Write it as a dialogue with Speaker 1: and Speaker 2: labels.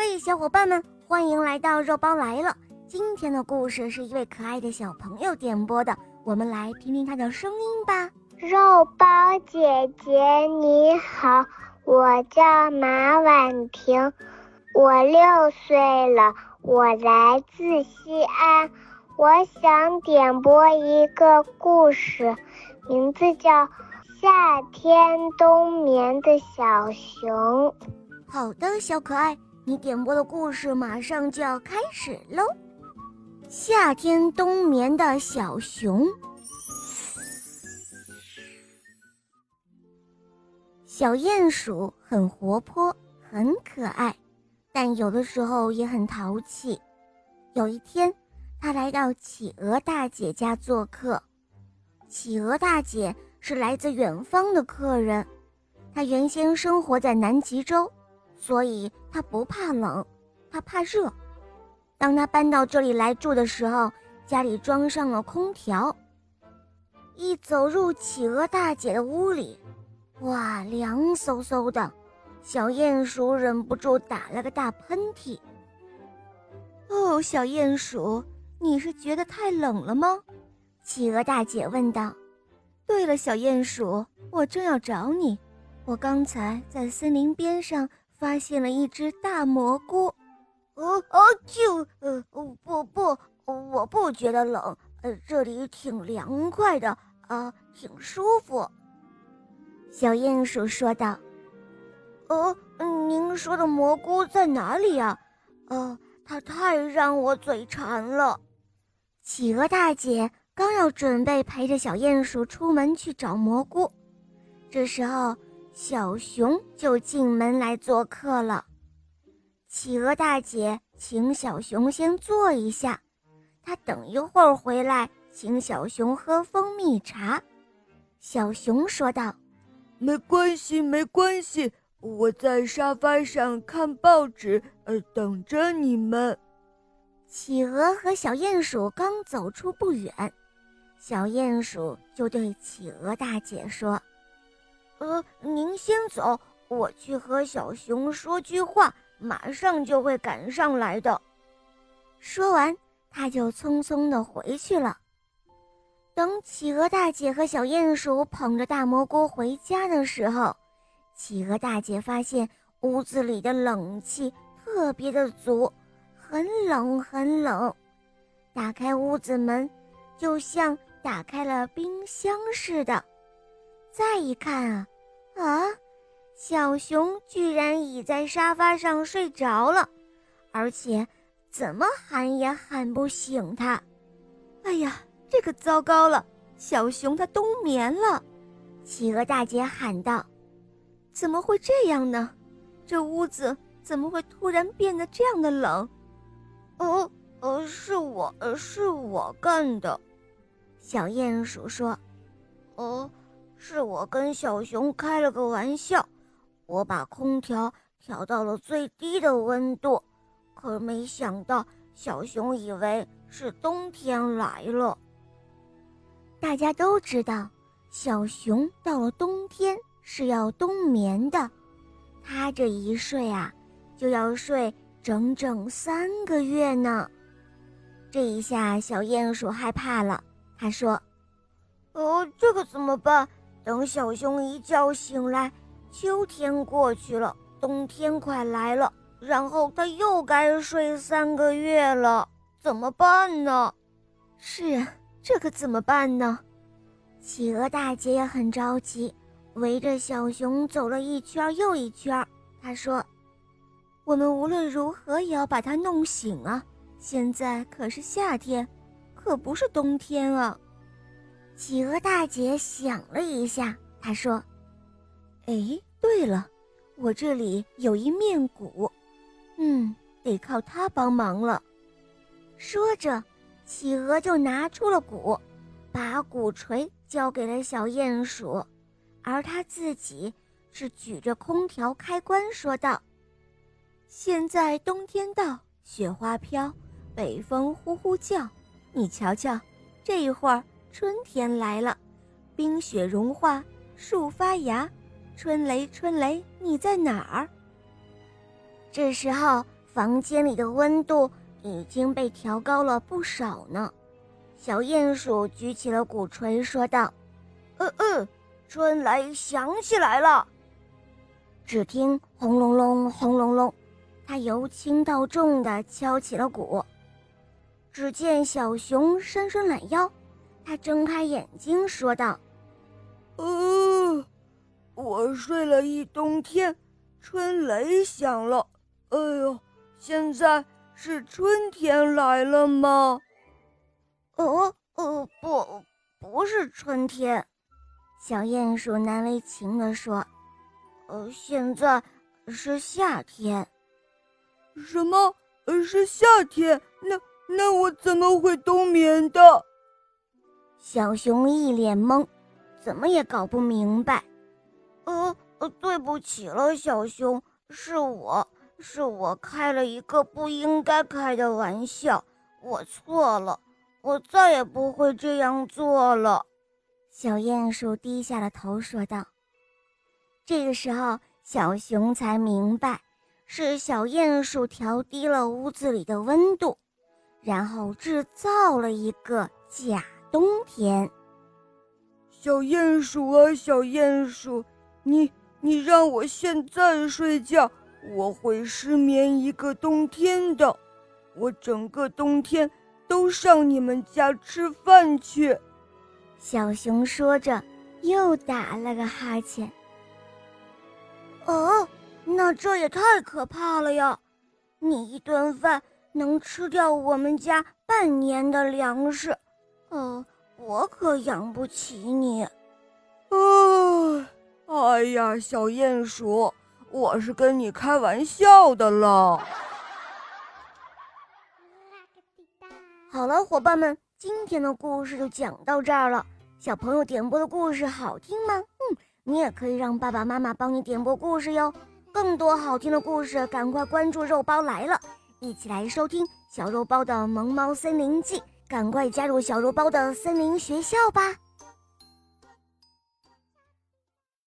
Speaker 1: 嘿，小伙伴们，欢迎来到肉包来了。今天的故事是一位可爱的小朋友点播的，我们来听听他的声音吧。
Speaker 2: 肉包姐姐你好，我叫马婉婷，我六岁了，我来自西安，我想点播一个故事，名字叫《夏天冬眠的小熊》。
Speaker 1: 好的，小可爱，你点播的故事马上就要开始喽。夏天冬眠的小熊。小鼹鼠很活泼，很可爱，但有的时候也很淘气。有一天，它来到企鹅大姐家做客。企鹅大姐是来自远方的客人，她原先生活在南极洲。所以他不怕冷，他怕热。当他搬到这里来住的时候，家里装上了空调。一走入企鹅大姐的屋里，哇，凉飕飕的，小鼹鼠忍不住打了个大喷嚏。哦，小鼹鼠，你是觉得太冷了吗？企鹅大姐问道。对了，小鼹鼠，我正要找你，我刚才在森林边上。发现了一只大蘑菇，
Speaker 3: 哦哦就呃不不，我不觉得冷，呃这里挺凉快的啊，挺舒服。
Speaker 1: 小鼹鼠说道：“
Speaker 3: 哦，您说的蘑菇在哪里呀？哦，它太让我嘴馋了。”
Speaker 1: 企鹅大姐刚要准备陪着小鼹鼠出门去找蘑菇，这时候。小熊就进门来做客了，企鹅大姐请小熊先坐一下，她等一会儿回来，请小熊喝蜂蜜茶。小熊说道：“
Speaker 4: 没关系，没关系，我在沙发上看报纸，呃，等着你们。”
Speaker 1: 企鹅和小鼹鼠刚走出不远，小鼹鼠就对企鹅大姐说。
Speaker 3: 呃，您先走，我去和小熊说句话，马上就会赶上来的。
Speaker 1: 说完，他就匆匆地回去了。等企鹅大姐和小鼹鼠捧着大蘑菇回家的时候，企鹅大姐发现屋子里的冷气特别的足，很冷很冷。打开屋子门，就像打开了冰箱似的。再一看啊，啊，小熊居然倚在沙发上睡着了，而且怎么喊也喊不醒它。
Speaker 5: 哎呀，这可糟糕了！小熊它冬眠了。
Speaker 1: 企鹅大姐喊道：“
Speaker 5: 怎么会这样呢？这屋子怎么会突然变得这样的冷？”
Speaker 3: 哦，呃，是我，是我干的。
Speaker 1: 小鼹鼠说：“
Speaker 3: 哦。”是我跟小熊开了个玩笑，我把空调调到了最低的温度，可没想到小熊以为是冬天来了。
Speaker 1: 大家都知道，小熊到了冬天是要冬眠的，它这一睡啊，就要睡整整三个月呢。这一下，小鼹鼠害怕了，他说：“
Speaker 3: 哦，这可怎么办？”等小熊一觉醒来，秋天过去了，冬天快来了，然后它又该睡三个月了，怎么办呢？
Speaker 5: 是啊，这可怎么办呢？
Speaker 1: 企鹅大姐也很着急，围着小熊走了一圈又一圈。她说：“
Speaker 5: 我们无论如何也要把它弄醒啊！现在可是夏天，可不是冬天啊！”
Speaker 1: 企鹅大姐想了一下，她说：“
Speaker 5: 哎，对了，我这里有一面鼓，嗯，得靠它帮忙了。”
Speaker 1: 说着，企鹅就拿出了鼓，把鼓槌交给了小鼹鼠，而他自己是举着空调开关，说道：“
Speaker 5: 现在冬天到，雪花飘，北风呼呼叫，你瞧瞧，这一会儿。”春天来了，冰雪融化，树发芽，春雷春雷，你在哪儿？
Speaker 1: 这时候，房间里的温度已经被调高了不少呢。小鼹鼠举起了鼓槌，说道：“
Speaker 3: 嗯嗯，春雷响起来了。”
Speaker 1: 只听轰隆隆，轰隆隆，它由轻到重地敲起了鼓。只见小熊伸伸懒腰，他睁开眼睛说道：“
Speaker 4: 呃，我睡了一冬天，春雷响了。哎呦，现在是春天来了吗？”
Speaker 3: 哦呃不，不是春天，
Speaker 1: 小鼹鼠难为情地说：“
Speaker 3: 呃，现在是夏天。”
Speaker 4: 什么？呃，是夏天？那那我怎么会冬眠的？
Speaker 1: 小熊一脸懵，怎么也搞不明白。
Speaker 3: 呃，对不起了，小熊，是我是我开了一个不应该开的玩笑，我错了。我再也不会这样做了，
Speaker 1: 小鼹鼠低下了头说道。这个时候，小熊才明白，是小鼹鼠调低了屋子里的温度，然后制造了一个假冬天。
Speaker 4: 小鼹鼠啊，小鼹鼠，你你让我现在睡觉，我会失眠一个冬天的，我整个冬天。都上你们家吃饭去，
Speaker 1: 小熊说着，又打了个哈欠。
Speaker 3: 哦，那这也太可怕了呀！你一顿饭能吃掉我们家半年的粮食，呃，我可养不起你。
Speaker 4: 啊，哎呀，小鼹鼠，我是跟你开玩笑的了。
Speaker 1: 好了，伙伴们，今天的故事就讲到这儿了。小朋友点播的故事好听吗？嗯，你也可以让爸爸妈妈帮你点播故事哟。更多好听的故事，赶快关注肉包来了，一起来收听小肉包的萌猫森林记。赶快加入小肉包的森林学校吧。